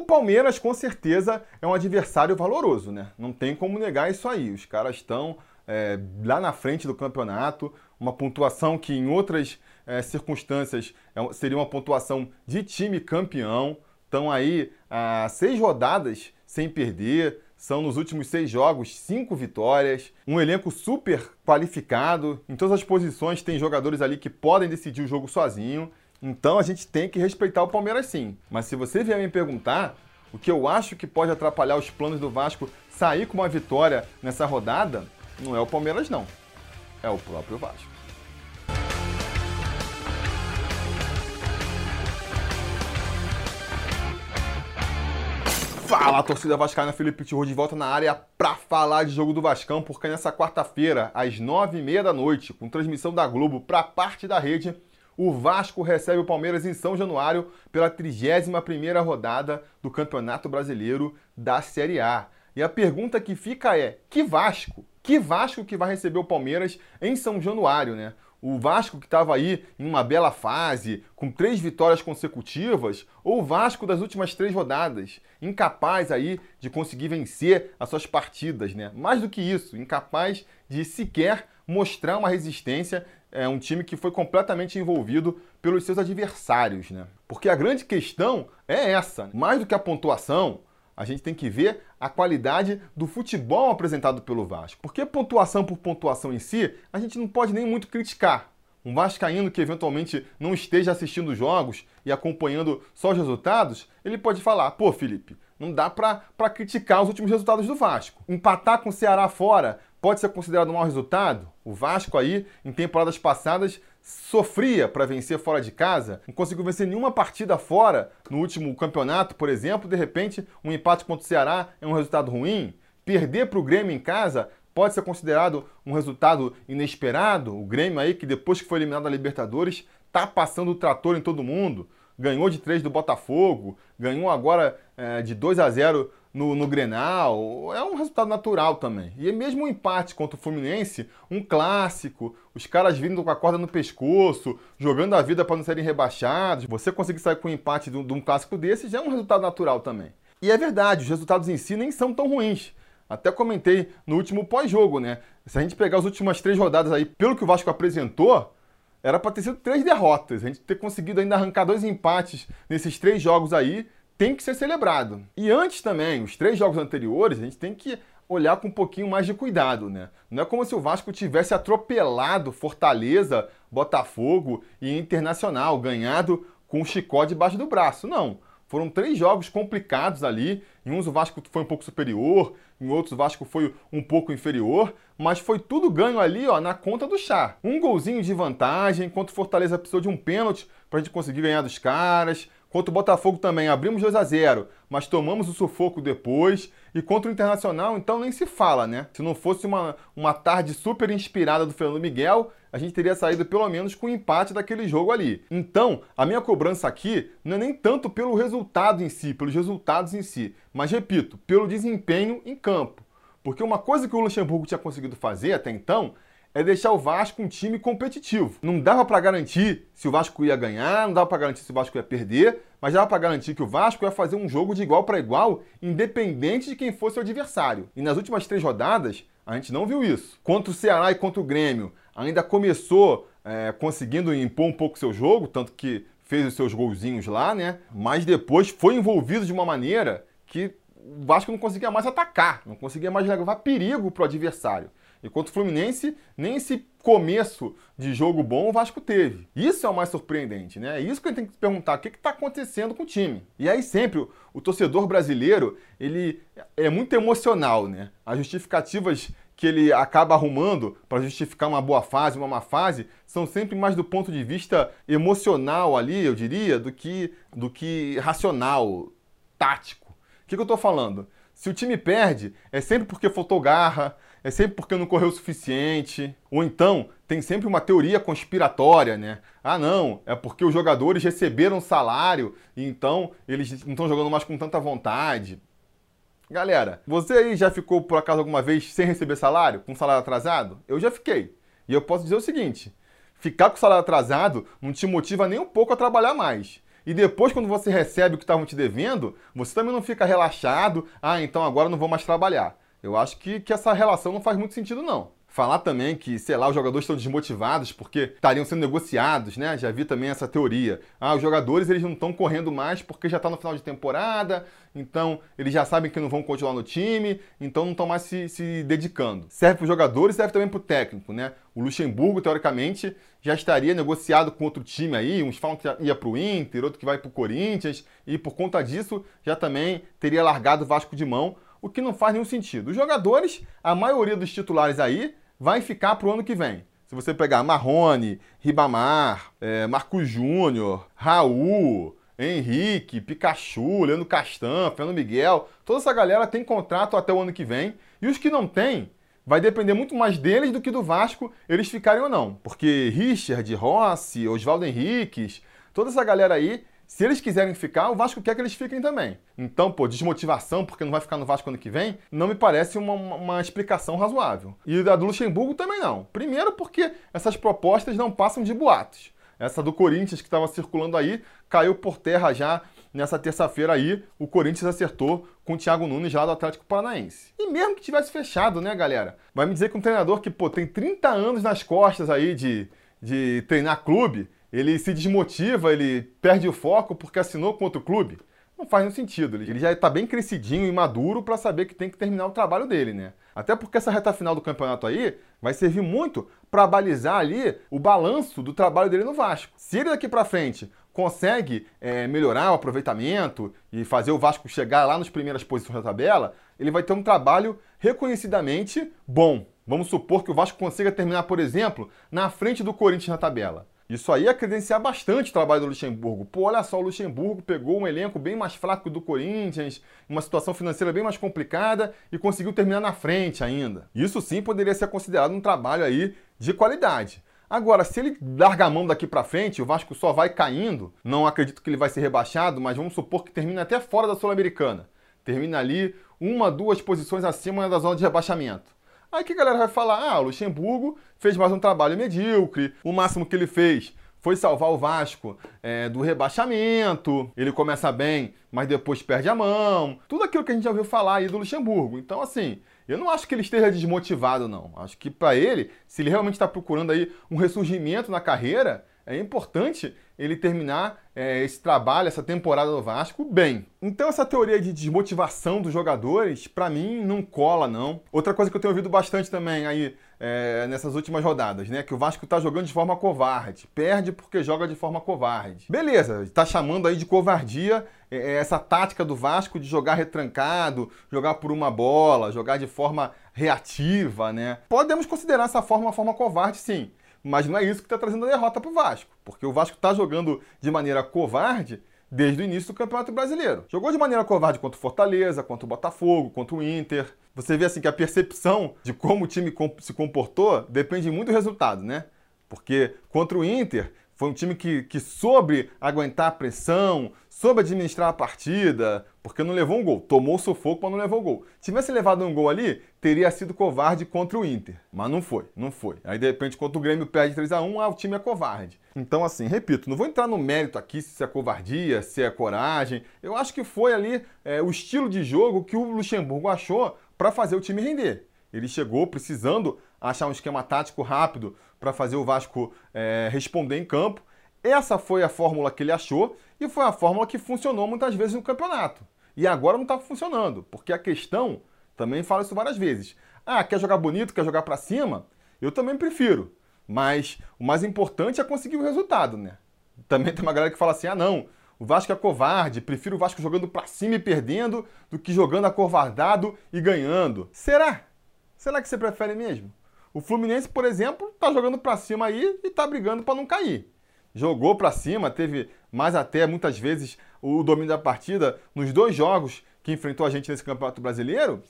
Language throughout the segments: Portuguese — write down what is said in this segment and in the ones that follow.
O Palmeiras, com certeza, é um adversário valoroso, né? Não tem como negar isso aí. Os caras estão é, lá na frente do campeonato, uma pontuação que em outras é, circunstâncias é, seria uma pontuação de time campeão. Estão aí há seis rodadas sem perder, são nos últimos seis jogos cinco vitórias, um elenco super qualificado. Em todas as posições tem jogadores ali que podem decidir o jogo sozinho. Então a gente tem que respeitar o Palmeiras sim. Mas se você vier me perguntar o que eu acho que pode atrapalhar os planos do Vasco sair com uma vitória nessa rodada, não é o Palmeiras não. É o próprio Vasco. Fala, torcida vascaína, Felipe Tirro de volta na área para falar de jogo do Vascão, porque nessa quarta-feira, às nove e meia da noite, com transmissão da Globo para parte da rede, o Vasco recebe o Palmeiras em São Januário pela 31ª rodada do Campeonato Brasileiro da Série A. E a pergunta que fica é: que Vasco? Que Vasco que vai receber o Palmeiras em São Januário, né? O Vasco que estava aí em uma bela fase, com três vitórias consecutivas, ou o Vasco das últimas três rodadas, incapaz aí de conseguir vencer as suas partidas, né? Mais do que isso, incapaz de sequer mostrar uma resistência, é um time que foi completamente envolvido pelos seus adversários, né? Porque a grande questão é essa, mais do que a pontuação, a gente tem que ver a qualidade do futebol apresentado pelo Vasco. Porque pontuação por pontuação em si, a gente não pode nem muito criticar. Um vascaíno que eventualmente não esteja assistindo jogos e acompanhando só os resultados, ele pode falar: pô, Felipe, não dá para criticar os últimos resultados do Vasco. Empatar com o Ceará fora pode ser considerado um mau resultado? O Vasco aí, em temporadas passadas, sofria para vencer fora de casa, não conseguiu vencer nenhuma partida fora no último campeonato, por exemplo, de repente um empate contra o Ceará é um resultado ruim. Perder para o Grêmio em casa pode ser considerado um resultado inesperado. O Grêmio aí, que depois que foi eliminado da Libertadores, está passando o trator em todo mundo. Ganhou de 3 do Botafogo, ganhou agora é, de 2 a 0 no, no Grenal, é um resultado natural também. E mesmo o um empate contra o Fluminense, um clássico, os caras vindo com a corda no pescoço, jogando a vida para não serem rebaixados, você conseguir sair com um empate de, de um clássico desse já é um resultado natural também. E é verdade, os resultados em si nem são tão ruins. Até comentei no último pós-jogo, né? Se a gente pegar as últimas três rodadas aí, pelo que o Vasco apresentou, era para ter sido três derrotas. A gente ter conseguido ainda arrancar dois empates nesses três jogos aí tem que ser celebrado. E antes também, os três jogos anteriores, a gente tem que olhar com um pouquinho mais de cuidado, né? Não é como se o Vasco tivesse atropelado Fortaleza, Botafogo e Internacional, ganhado com o chicó debaixo do braço. Não. Foram três jogos complicados ali. Em uns o Vasco foi um pouco superior, em outros o Vasco foi um pouco inferior, mas foi tudo ganho ali, ó, na conta do chá. Um golzinho de vantagem, enquanto o Fortaleza precisou de um pênalti para a gente conseguir ganhar dos caras. Contra o Botafogo também abrimos 2 a 0 mas tomamos o sufoco depois. E contra o Internacional, então nem se fala, né? Se não fosse uma, uma tarde super inspirada do Fernando Miguel, a gente teria saído pelo menos com o empate daquele jogo ali. Então, a minha cobrança aqui não é nem tanto pelo resultado em si, pelos resultados em si, mas repito, pelo desempenho em campo. Porque uma coisa que o Luxemburgo tinha conseguido fazer até então é deixar o Vasco um time competitivo. Não dava para garantir se o Vasco ia ganhar, não dava para garantir se o Vasco ia perder, mas dava para garantir que o Vasco ia fazer um jogo de igual para igual, independente de quem fosse o adversário. E nas últimas três rodadas, a gente não viu isso. Contra o Ceará e contra o Grêmio, ainda começou é, conseguindo impor um pouco seu jogo, tanto que fez os seus golzinhos lá, né? Mas depois foi envolvido de uma maneira que o Vasco não conseguia mais atacar, não conseguia mais levar perigo para o adversário. E contra o Fluminense, nem esse começo de jogo bom o Vasco teve. Isso é o mais surpreendente, né? É isso que a gente tem que perguntar, o que está acontecendo com o time? E aí sempre o, o torcedor brasileiro, ele é muito emocional, né? As justificativas que ele acaba arrumando para justificar uma boa fase, uma má fase, são sempre mais do ponto de vista emocional ali, eu diria, do que, do que racional, tático. O que, que eu estou falando? Se o time perde, é sempre porque faltou garra, é sempre porque não correu o suficiente. Ou então, tem sempre uma teoria conspiratória, né? Ah, não, é porque os jogadores receberam salário e então eles não estão jogando mais com tanta vontade. Galera, você aí já ficou por acaso alguma vez sem receber salário, com salário atrasado? Eu já fiquei. E eu posso dizer o seguinte: ficar com salário atrasado não te motiva nem um pouco a trabalhar mais. E depois, quando você recebe o que estavam te devendo, você também não fica relaxado, ah, então agora não vou mais trabalhar. Eu acho que, que essa relação não faz muito sentido, não. Falar também que, sei lá, os jogadores estão desmotivados porque estariam sendo negociados, né? Já vi também essa teoria. Ah, os jogadores eles não estão correndo mais porque já está no final de temporada, então eles já sabem que não vão continuar no time, então não estão mais se, se dedicando. Serve para os jogadores, serve também para o técnico, né? O Luxemburgo, teoricamente, já estaria negociado com outro time aí, uns falam que ia para o Inter, outro que vai para o Corinthians, e por conta disso já também teria largado o Vasco de mão o que não faz nenhum sentido. Os jogadores, a maioria dos titulares aí, vai ficar para o ano que vem. Se você pegar Marrone, Ribamar, é, Marcos Júnior, Raul, Henrique, Pikachu, Leandro Castan, Fernando Miguel, toda essa galera tem contrato até o ano que vem. E os que não têm, vai depender muito mais deles do que do Vasco eles ficarem ou não. Porque Richard, Rossi, Oswaldo Henriques, toda essa galera aí se eles quiserem ficar, o Vasco quer que eles fiquem também. Então, pô, desmotivação porque não vai ficar no Vasco ano que vem, não me parece uma, uma explicação razoável. E a do Luxemburgo também não. Primeiro porque essas propostas não passam de boatos. Essa do Corinthians que estava circulando aí caiu por terra já nessa terça-feira aí. O Corinthians acertou com o Thiago Nunes lá do Atlético Paranaense. E mesmo que tivesse fechado, né, galera? Vai me dizer que um treinador que, pô, tem 30 anos nas costas aí de, de treinar clube ele se desmotiva, ele perde o foco porque assinou com outro clube. Não faz nenhum sentido. Ele já está bem crescidinho e maduro para saber que tem que terminar o trabalho dele, né? Até porque essa reta final do campeonato aí vai servir muito para balizar ali o balanço do trabalho dele no Vasco. Se ele daqui para frente consegue é, melhorar o aproveitamento e fazer o Vasco chegar lá nas primeiras posições da tabela, ele vai ter um trabalho reconhecidamente bom. Vamos supor que o Vasco consiga terminar, por exemplo, na frente do Corinthians na tabela. Isso aí é credenciar bastante o trabalho do Luxemburgo. Pô, olha só, o Luxemburgo pegou um elenco bem mais fraco do Corinthians, uma situação financeira bem mais complicada e conseguiu terminar na frente ainda. Isso sim poderia ser considerado um trabalho aí de qualidade. Agora, se ele larga a mão daqui para frente, o Vasco só vai caindo. Não acredito que ele vai ser rebaixado, mas vamos supor que termine até fora da Sul-Americana. Termina ali uma, duas posições acima da zona de rebaixamento. Aí que a galera vai falar: ah, o Luxemburgo fez mais um trabalho medíocre, o máximo que ele fez foi salvar o Vasco é, do rebaixamento. Ele começa bem, mas depois perde a mão. Tudo aquilo que a gente já ouviu falar aí do Luxemburgo. Então, assim, eu não acho que ele esteja desmotivado, não. Acho que para ele, se ele realmente está procurando aí um ressurgimento na carreira, é importante ele terminar é, esse trabalho, essa temporada no Vasco, bem. Então essa teoria de desmotivação dos jogadores, para mim, não cola, não. Outra coisa que eu tenho ouvido bastante também aí é, nessas últimas rodadas, né? Que o Vasco tá jogando de forma covarde. Perde porque joga de forma covarde. Beleza, tá chamando aí de covardia é, é essa tática do Vasco de jogar retrancado, jogar por uma bola, jogar de forma reativa, né? Podemos considerar essa forma uma forma covarde, sim. Mas não é isso que está trazendo a derrota para o Vasco, porque o Vasco está jogando de maneira covarde desde o início do Campeonato Brasileiro. Jogou de maneira covarde contra o Fortaleza, contra o Botafogo, contra o Inter. Você vê assim que a percepção de como o time se comportou depende muito do resultado, né? Porque contra o Inter foi um time que, que soube aguentar a pressão, soube administrar a partida, porque não levou um gol. Tomou sufoco, mas não levou o gol. Tivesse levado um gol ali, teria sido covarde contra o Inter. Mas não foi, não foi. Aí, de repente, contra o Grêmio perde 3 a 1 ah, o time é covarde. Então, assim, repito, não vou entrar no mérito aqui se é covardia, se é coragem. Eu acho que foi ali é, o estilo de jogo que o Luxemburgo achou para fazer o time render. Ele chegou precisando achar um esquema tático rápido para fazer o Vasco é, responder em campo. Essa foi a fórmula que ele achou e foi a fórmula que funcionou muitas vezes no campeonato. E agora não está funcionando, porque a questão, também falo isso várias vezes, ah, quer jogar bonito, quer jogar para cima? Eu também prefiro. Mas o mais importante é conseguir o resultado, né? Também tem uma galera que fala assim: ah, não, o Vasco é covarde, prefiro o Vasco jogando para cima e perdendo do que jogando acovardado e ganhando. Será? Será que você prefere mesmo? O Fluminense, por exemplo, está jogando para cima aí e está brigando para não cair. Jogou para cima, teve mais até muitas vezes o domínio da partida nos dois jogos que enfrentou a gente nesse Campeonato Brasileiro.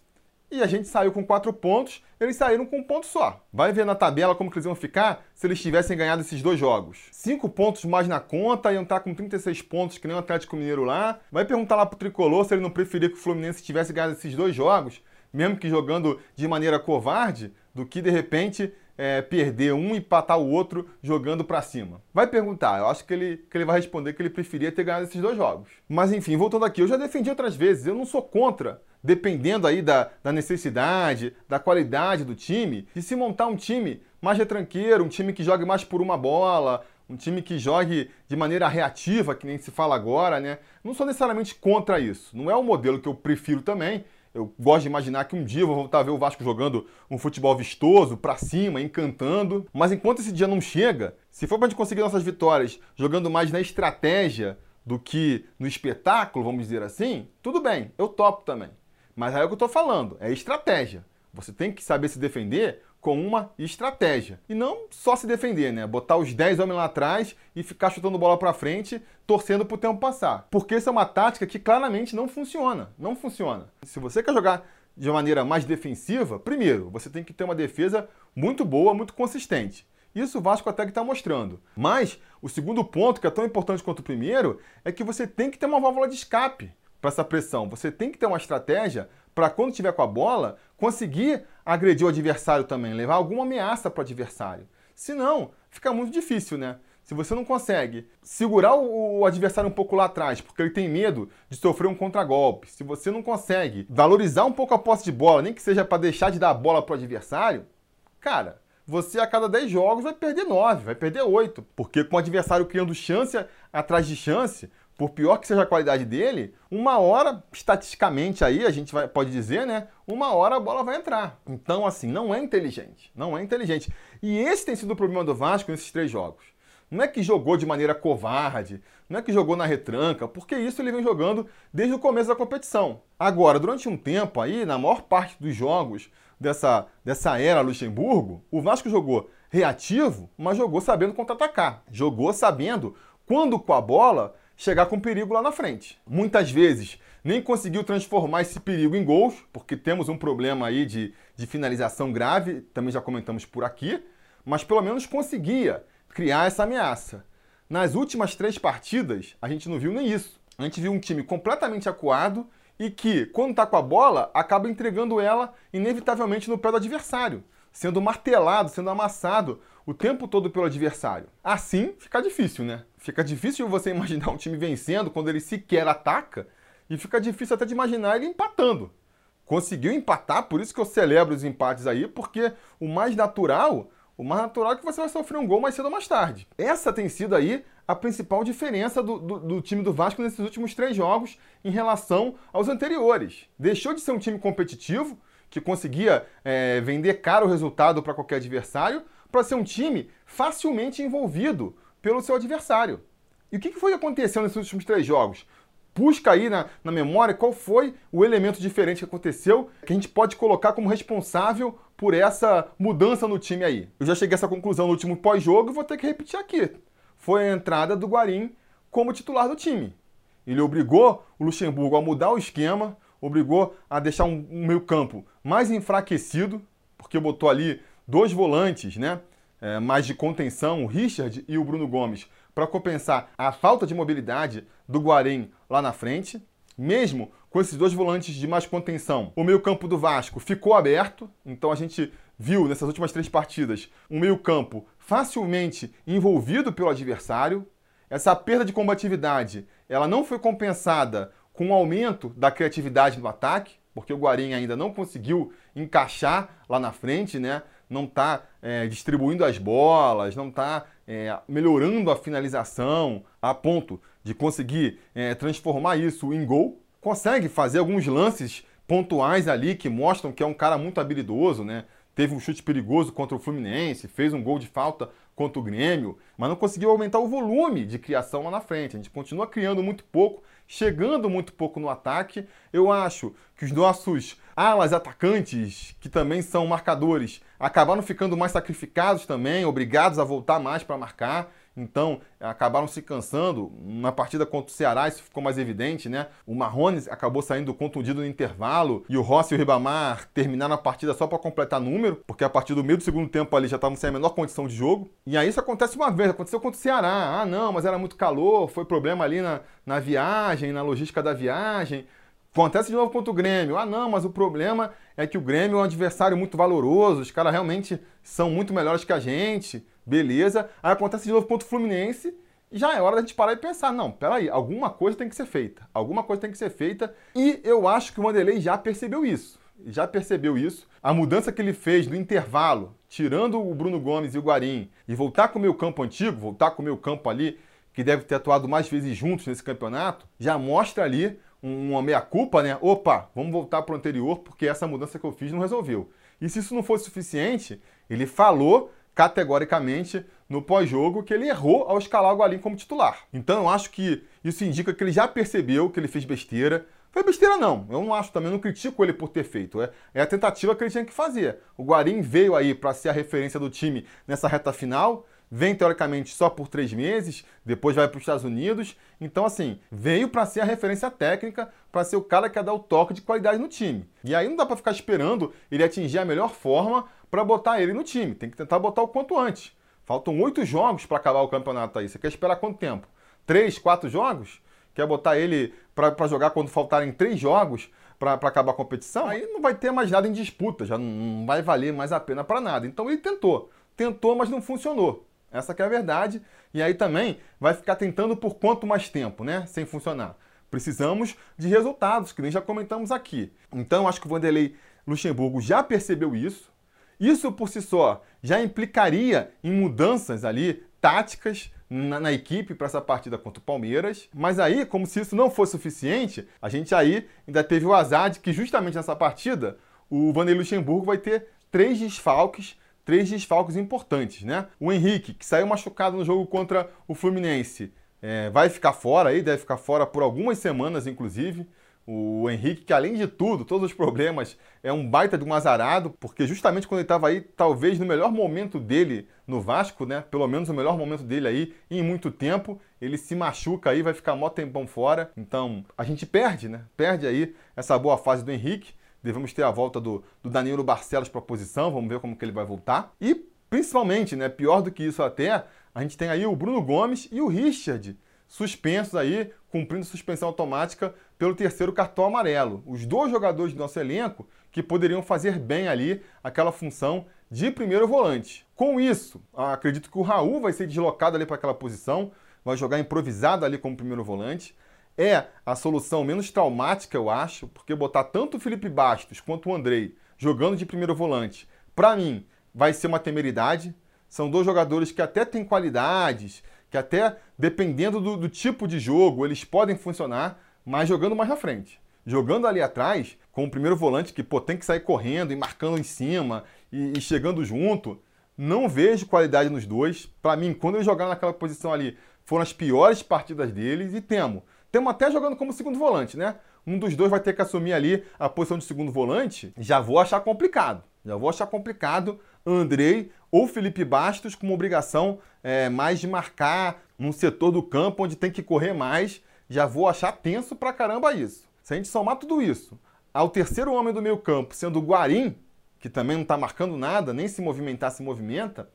E a gente saiu com quatro pontos, eles saíram com um ponto só. Vai ver na tabela como eles iam ficar se eles tivessem ganhado esses dois jogos. Cinco pontos mais na conta, iam estar com 36 pontos, que nem o Atlético Mineiro lá. Vai perguntar lá pro Tricolor se ele não preferia que o Fluminense tivesse ganhado esses dois jogos, mesmo que jogando de maneira covarde, do que de repente é, perder um e empatar o outro jogando para cima? Vai perguntar, eu acho que ele, que ele vai responder que ele preferia ter ganhado esses dois jogos. Mas enfim, voltando aqui, eu já defendi outras vezes, eu não sou contra dependendo aí da, da, necessidade, da qualidade do time, de se montar um time mais retranqueiro, um time que jogue mais por uma bola, um time que jogue de maneira reativa, que nem se fala agora, né? Não sou necessariamente contra isso. Não é o modelo que eu prefiro também. Eu gosto de imaginar que um dia eu vou voltar a ver o Vasco jogando um futebol vistoso, para cima, encantando. Mas enquanto esse dia não chega, se for pra gente conseguir nossas vitórias jogando mais na estratégia do que no espetáculo, vamos dizer assim, tudo bem, eu topo também. Mas aí é o que eu tô falando, é estratégia. Você tem que saber se defender com uma estratégia. E não só se defender, né? Botar os 10 homens lá atrás e ficar chutando bola para frente, torcendo pro tempo passar. Porque essa é uma tática que claramente não funciona. Não funciona. Se você quer jogar de maneira mais defensiva, primeiro, você tem que ter uma defesa muito boa, muito consistente. Isso o Vasco até que está mostrando. Mas o segundo ponto, que é tão importante quanto o primeiro, é que você tem que ter uma válvula de escape para essa pressão. Você tem que ter uma estratégia para quando tiver com a bola, conseguir agredir o adversário também, levar alguma ameaça para o adversário. Senão, fica muito difícil, né? Se você não consegue segurar o adversário um pouco lá atrás, porque ele tem medo de sofrer um contragolpe, se você não consegue valorizar um pouco a posse de bola, nem que seja para deixar de dar a bola para o adversário, cara, você a cada 10 jogos vai perder 9, vai perder 8. Porque com o adversário criando chance atrás de chance, por pior que seja a qualidade dele, uma hora, estatisticamente aí, a gente vai, pode dizer, né? Uma hora a bola vai entrar. Então, assim, não é inteligente. Não é inteligente. E esse tem sido o problema do Vasco nesses três jogos. Não é que jogou de maneira covarde, não é que jogou na retranca, porque isso ele vem jogando desde o começo da competição. Agora, durante um tempo aí, na maior parte dos jogos dessa, dessa era Luxemburgo, o Vasco jogou reativo, mas jogou sabendo contra-atacar. Jogou sabendo, quando com a bola, chegar com perigo lá na frente. Muitas vezes nem conseguiu transformar esse perigo em gols, porque temos um problema aí de, de finalização grave, também já comentamos por aqui, mas pelo menos conseguia criar essa ameaça. Nas últimas três partidas, a gente não viu nem isso. A gente viu um time completamente acuado e que, quando está com a bola, acaba entregando ela inevitavelmente no pé do adversário, sendo martelado, sendo amassado o tempo todo pelo adversário. Assim, fica difícil, né? Fica difícil você imaginar um time vencendo quando ele sequer ataca e fica difícil até de imaginar ele empatando. Conseguiu empatar, por isso que eu celebro os empates aí, porque o mais natural, o mais natural é que você vai sofrer um gol mais cedo ou mais tarde. Essa tem sido aí a principal diferença do, do, do, time do Vasco nesses últimos três jogos em relação aos anteriores. Deixou de ser um time competitivo, que conseguia é, vender caro o resultado para qualquer adversário, para ser um time facilmente envolvido pelo seu adversário. E o que foi acontecendo nesses últimos três jogos? Busca aí na, na memória qual foi o elemento diferente que aconteceu que a gente pode colocar como responsável por essa mudança no time aí. Eu já cheguei a essa conclusão no último pós-jogo e vou ter que repetir aqui. Foi a entrada do Guarim como titular do time. Ele obrigou o Luxemburgo a mudar o esquema, obrigou a deixar um, um meio-campo mais enfraquecido, porque botou ali dois volantes, né? É, mais de contenção, o Richard e o Bruno Gomes, para compensar a falta de mobilidade do Guarém lá na frente. Mesmo com esses dois volantes de mais contenção, o meio-campo do Vasco ficou aberto, então a gente viu nessas últimas três partidas um meio-campo facilmente envolvido pelo adversário. Essa perda de combatividade, ela não foi compensada com o aumento da criatividade no ataque, porque o Guarim ainda não conseguiu encaixar lá na frente, né? Não está é, distribuindo as bolas, não está é, melhorando a finalização a ponto de conseguir é, transformar isso em gol. Consegue fazer alguns lances pontuais ali que mostram que é um cara muito habilidoso, né? Teve um chute perigoso contra o Fluminense, fez um gol de falta contra o Grêmio, mas não conseguiu aumentar o volume de criação lá na frente. A gente continua criando muito pouco, chegando muito pouco no ataque. Eu acho que os nossos alas atacantes, que também são marcadores, acabaram ficando mais sacrificados também, obrigados a voltar mais para marcar. Então, acabaram se cansando. Na partida contra o Ceará, isso ficou mais evidente, né? O Marrones acabou saindo contundido no intervalo e o Rossi e o Ribamar terminaram a partida só para completar número, porque a partir do meio do segundo tempo ali já estavam sem a menor condição de jogo. E aí isso acontece uma vez, aconteceu contra o Ceará. Ah, não, mas era muito calor, foi problema ali na, na viagem, na logística da viagem Acontece de novo contra o Grêmio. Ah, não, mas o problema é que o Grêmio é um adversário muito valoroso, os caras realmente são muito melhores que a gente, beleza. Aí acontece de novo contra o Fluminense já é hora da gente parar e pensar, não, peraí, alguma coisa tem que ser feita, alguma coisa tem que ser feita e eu acho que o Vanderlei já percebeu isso, já percebeu isso. A mudança que ele fez no intervalo, tirando o Bruno Gomes e o Guarim e voltar com o meu campo antigo, voltar com o meu campo ali, que deve ter atuado mais vezes juntos nesse campeonato, já mostra ali uma meia-culpa, né? Opa, vamos voltar para o anterior porque essa mudança que eu fiz não resolveu. E se isso não fosse suficiente, ele falou categoricamente no pós-jogo que ele errou ao escalar o Guarim como titular. Então eu acho que isso indica que ele já percebeu que ele fez besteira. Foi besteira não, eu não acho também, não critico ele por ter feito. É, é a tentativa que ele tinha que fazer. O Guarim veio aí para ser a referência do time nessa reta final, vem teoricamente só por três meses, depois vai para os Estados Unidos. Então, assim, veio para ser a referência técnica, para ser o cara que ia dar o toque de qualidade no time. E aí não dá para ficar esperando ele atingir a melhor forma para botar ele no time. Tem que tentar botar o quanto antes. Faltam oito jogos para acabar o campeonato aí. Você quer esperar quanto tempo? Três, quatro jogos? Quer botar ele para jogar quando faltarem três jogos para acabar a competição? Aí não vai ter mais nada em disputa, já não vai valer mais a pena para nada. Então ele tentou. Tentou, mas não funcionou. Essa é a verdade. E aí também vai ficar tentando por quanto mais tempo, né? Sem funcionar. Precisamos de resultados, que nem já comentamos aqui. Então, acho que o Vanderlei Luxemburgo já percebeu isso. Isso por si só já implicaria em mudanças ali táticas na, na equipe para essa partida contra o Palmeiras. Mas aí, como se isso não fosse suficiente, a gente aí ainda teve o azar de que justamente nessa partida o Vanderlei Luxemburgo vai ter três desfalques três desfalques importantes, né? O Henrique, que saiu machucado no jogo contra o Fluminense, é, vai ficar fora aí, deve ficar fora por algumas semanas, inclusive. O Henrique, que além de tudo, todos os problemas, é um baita de um azarado, porque justamente quando ele estava aí, talvez no melhor momento dele no Vasco, né? Pelo menos o melhor momento dele aí em muito tempo, ele se machuca aí, vai ficar mó tempão fora. Então, a gente perde, né? Perde aí essa boa fase do Henrique. Devemos ter a volta do, do Danilo Barcelos para a posição, vamos ver como que ele vai voltar. E, principalmente, né, pior do que isso até, a gente tem aí o Bruno Gomes e o Richard, suspensos aí, cumprindo suspensão automática pelo terceiro cartão amarelo. Os dois jogadores do nosso elenco que poderiam fazer bem ali aquela função de primeiro volante. Com isso, acredito que o Raul vai ser deslocado ali para aquela posição, vai jogar improvisado ali como primeiro volante. É a solução menos traumática, eu acho, porque botar tanto o Felipe Bastos quanto o Andrei jogando de primeiro volante, para mim, vai ser uma temeridade. São dois jogadores que até têm qualidades, que até, dependendo do, do tipo de jogo, eles podem funcionar, mas jogando mais na frente. Jogando ali atrás, com o primeiro volante que pô, tem que sair correndo e marcando em cima e, e chegando junto, não vejo qualidade nos dois. Para mim, quando eles jogaram naquela posição ali, foram as piores partidas deles e temo. Temo até jogando como segundo volante, né? Um dos dois vai ter que assumir ali a posição de segundo volante. Já vou achar complicado. Já vou achar complicado Andrei ou Felipe Bastos com uma obrigação é, mais de marcar num setor do campo onde tem que correr mais, já vou achar tenso pra caramba isso. Se a gente somar tudo isso ao terceiro homem do meio campo sendo o Guarim, que também não está marcando nada, nem se movimentar se movimenta,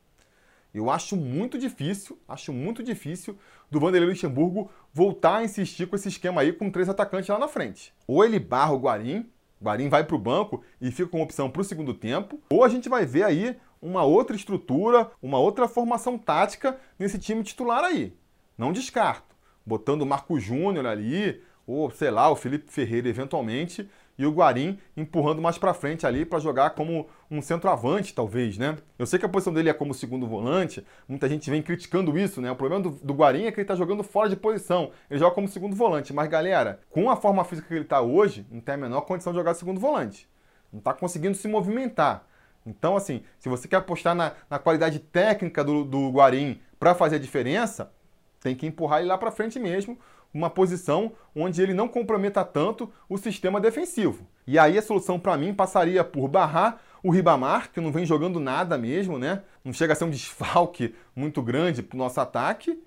eu acho muito difícil, acho muito difícil do Vanderlei Luxemburgo voltar a insistir com esse esquema aí com três atacantes lá na frente. Ou ele barra o Guarim, Guarim vai para o banco e fica com opção para o segundo tempo, ou a gente vai ver aí uma outra estrutura, uma outra formação tática nesse time titular aí. Não descarto. Botando o Marco Júnior ali, ou sei lá, o Felipe Ferreira eventualmente, e o Guarim empurrando mais para frente ali para jogar como um centroavante, talvez, né? Eu sei que a posição dele é como segundo volante, muita gente vem criticando isso, né? O problema do, do Guarim é que ele tá jogando fora de posição, ele joga como segundo volante, mas galera, com a forma física que ele tá hoje, não tem a menor condição de jogar segundo volante. Não tá conseguindo se movimentar. Então, assim, se você quer apostar na, na qualidade técnica do, do Guarim para fazer a diferença, tem que empurrar ele lá para frente mesmo, uma posição onde ele não comprometa tanto o sistema defensivo. E aí a solução para mim passaria por barrar o Ribamar, que não vem jogando nada mesmo, né? Não chega a ser um desfalque muito grande para o nosso ataque.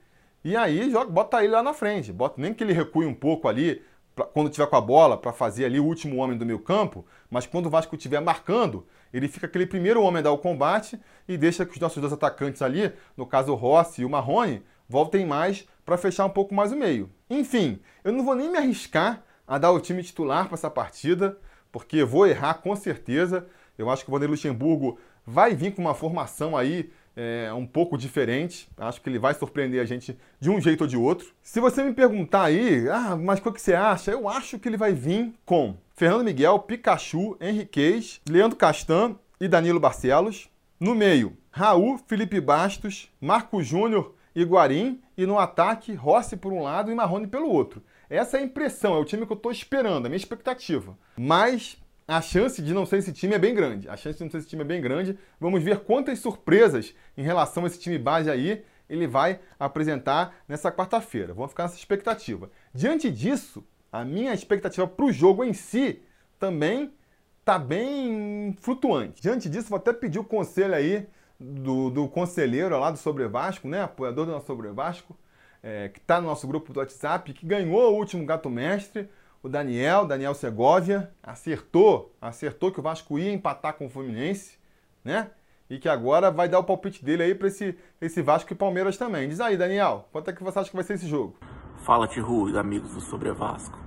E aí joga, bota ele lá na frente. Bota nem que ele recue um pouco ali pra, quando tiver com a bola para fazer ali o último homem do meio campo, mas quando o Vasco estiver marcando, ele fica aquele primeiro homem a dar o combate e deixa que os nossos dois atacantes ali, no caso o Rossi e o Marrone, voltem mais para fechar um pouco mais o meio. Enfim, eu não vou nem me arriscar a dar o time titular para essa partida, porque vou errar com certeza. Eu acho que o Vanderlei Luxemburgo vai vir com uma formação aí é, um pouco diferente. Acho que ele vai surpreender a gente de um jeito ou de outro. Se você me perguntar aí, ah, mas o que você acha? Eu acho que ele vai vir com Fernando Miguel, Pikachu, Henriquez, Leandro Castan e Danilo Barcelos. No meio, Raul, Felipe Bastos, Marco Júnior e Guarim. E no ataque, Rossi por um lado e Marrone pelo outro. Essa é a impressão, é o time que eu estou esperando, a minha expectativa. Mas a chance de não ser esse time é bem grande. A chance de não ser esse time é bem grande. Vamos ver quantas surpresas em relação a esse time base aí ele vai apresentar nessa quarta-feira. Vamos ficar nessa expectativa. Diante disso, a minha expectativa para o jogo em si também está bem flutuante. Diante disso, vou até pedir o conselho aí do, do conselheiro lá do Sobre Vasco, né? Apoiador do nosso Sobre Vasco, é, que está no nosso grupo do WhatsApp, que ganhou o último Gato Mestre, o Daniel, Daniel Segovia, acertou, acertou que o Vasco ia empatar com o Fluminense, né? E que agora vai dar o palpite dele aí para esse, esse Vasco e Palmeiras também. Diz aí, Daniel, quanto é que você acha que vai ser esse jogo? Fala, Tihu, amigos do Sobre Vasco.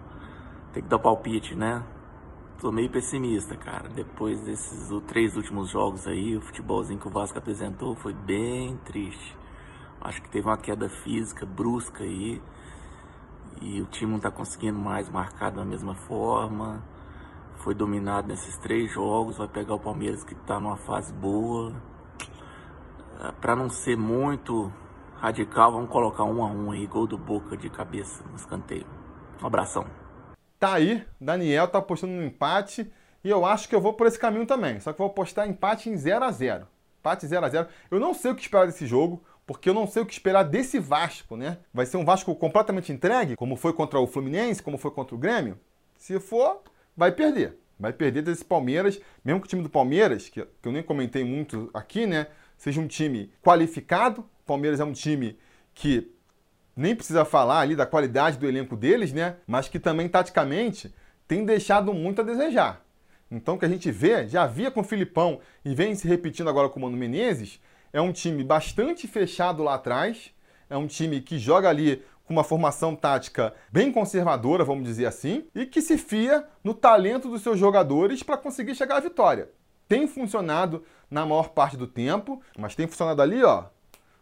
Tem que dar o palpite, né? Tô meio pessimista, cara. Depois desses três últimos jogos aí, o futebolzinho que o Vasco apresentou foi bem triste. Acho que teve uma queda física brusca aí. E o time não tá conseguindo mais marcar da mesma forma. Foi dominado nesses três jogos. Vai pegar o Palmeiras que tá numa fase boa. É, Para não ser muito radical, vamos colocar um a um aí. Gol do Boca de cabeça no escanteio. Um abração. Tá aí, Daniel tá apostando no empate e eu acho que eu vou por esse caminho também. Só que vou apostar empate em 0 a 0 Empate 0 a 0 Eu não sei o que esperar desse jogo, porque eu não sei o que esperar desse Vasco, né? Vai ser um Vasco completamente entregue, como foi contra o Fluminense, como foi contra o Grêmio? Se for, vai perder. Vai perder desse Palmeiras, mesmo que o time do Palmeiras, que, que eu nem comentei muito aqui, né? Seja um time qualificado. O Palmeiras é um time que nem precisa falar ali da qualidade do elenco deles, né? Mas que também, taticamente, tem deixado muito a desejar. Então, o que a gente vê, já via com o Filipão e vem se repetindo agora com o Mano Menezes, é um time bastante fechado lá atrás, é um time que joga ali com uma formação tática bem conservadora, vamos dizer assim, e que se fia no talento dos seus jogadores para conseguir chegar à vitória. Tem funcionado na maior parte do tempo, mas tem funcionado ali, ó,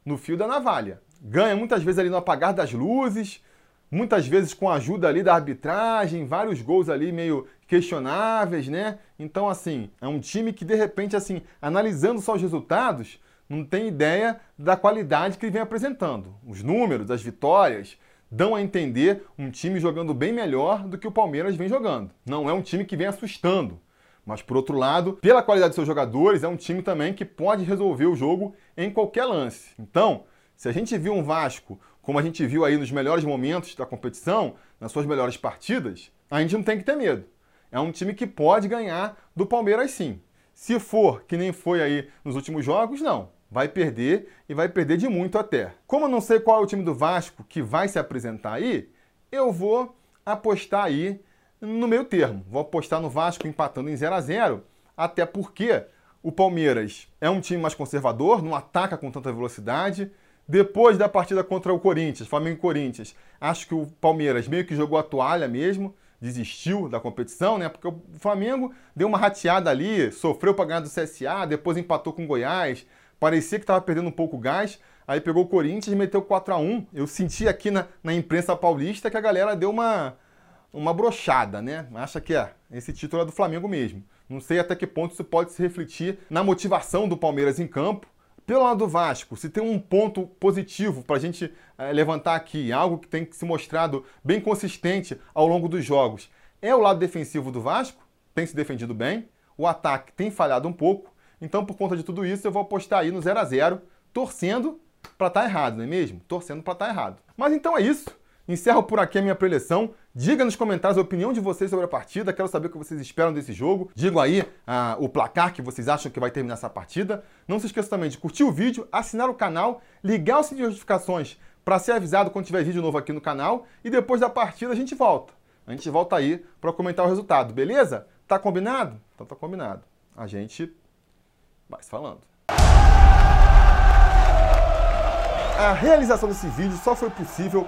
no fio da navalha ganha muitas vezes ali no apagar das luzes, muitas vezes com a ajuda ali da arbitragem, vários gols ali meio questionáveis, né? Então, assim, é um time que de repente, assim, analisando só os resultados, não tem ideia da qualidade que ele vem apresentando. Os números, as vitórias, dão a entender um time jogando bem melhor do que o Palmeiras vem jogando. Não é um time que vem assustando. Mas, por outro lado, pela qualidade dos seus jogadores, é um time também que pode resolver o jogo em qualquer lance. Então, se a gente viu um Vasco, como a gente viu aí nos melhores momentos da competição, nas suas melhores partidas, a gente não tem que ter medo. É um time que pode ganhar do Palmeiras sim. Se for que nem foi aí nos últimos jogos, não. Vai perder e vai perder de muito até. Como eu não sei qual é o time do Vasco que vai se apresentar aí, eu vou apostar aí no meio termo. Vou apostar no Vasco empatando em 0 a 0 até porque o Palmeiras é um time mais conservador, não ataca com tanta velocidade, depois da partida contra o Corinthians, Flamengo e Corinthians, acho que o Palmeiras meio que jogou a toalha mesmo, desistiu da competição, né? Porque o Flamengo deu uma rateada ali, sofreu para ganhar do CSA, depois empatou com o Goiás, parecia que estava perdendo um pouco o gás, aí pegou o Corinthians e meteu 4 a 1 Eu senti aqui na, na imprensa paulista que a galera deu uma, uma brochada, né? Acha que é, esse título é do Flamengo mesmo. Não sei até que ponto isso pode se refletir na motivação do Palmeiras em campo, pelo lado do Vasco, se tem um ponto positivo para a gente é, levantar aqui, algo que tem se mostrado bem consistente ao longo dos jogos, é o lado defensivo do Vasco, tem se defendido bem, o ataque tem falhado um pouco, então por conta de tudo isso eu vou apostar aí no 0 a 0 torcendo para estar tá errado, não é mesmo? Torcendo para estar tá errado. Mas então é isso. Encerro por aqui a minha preleção. Diga nos comentários a opinião de vocês sobre a partida. Quero saber o que vocês esperam desse jogo. Digo aí ah, o placar que vocês acham que vai terminar essa partida. Não se esqueça também de curtir o vídeo, assinar o canal, ligar o sininho de notificações para ser avisado quando tiver vídeo novo aqui no canal. E depois da partida a gente volta. A gente volta aí para comentar o resultado, beleza? Tá combinado? Então tá combinado. A gente vai se falando. A realização desse vídeo só foi possível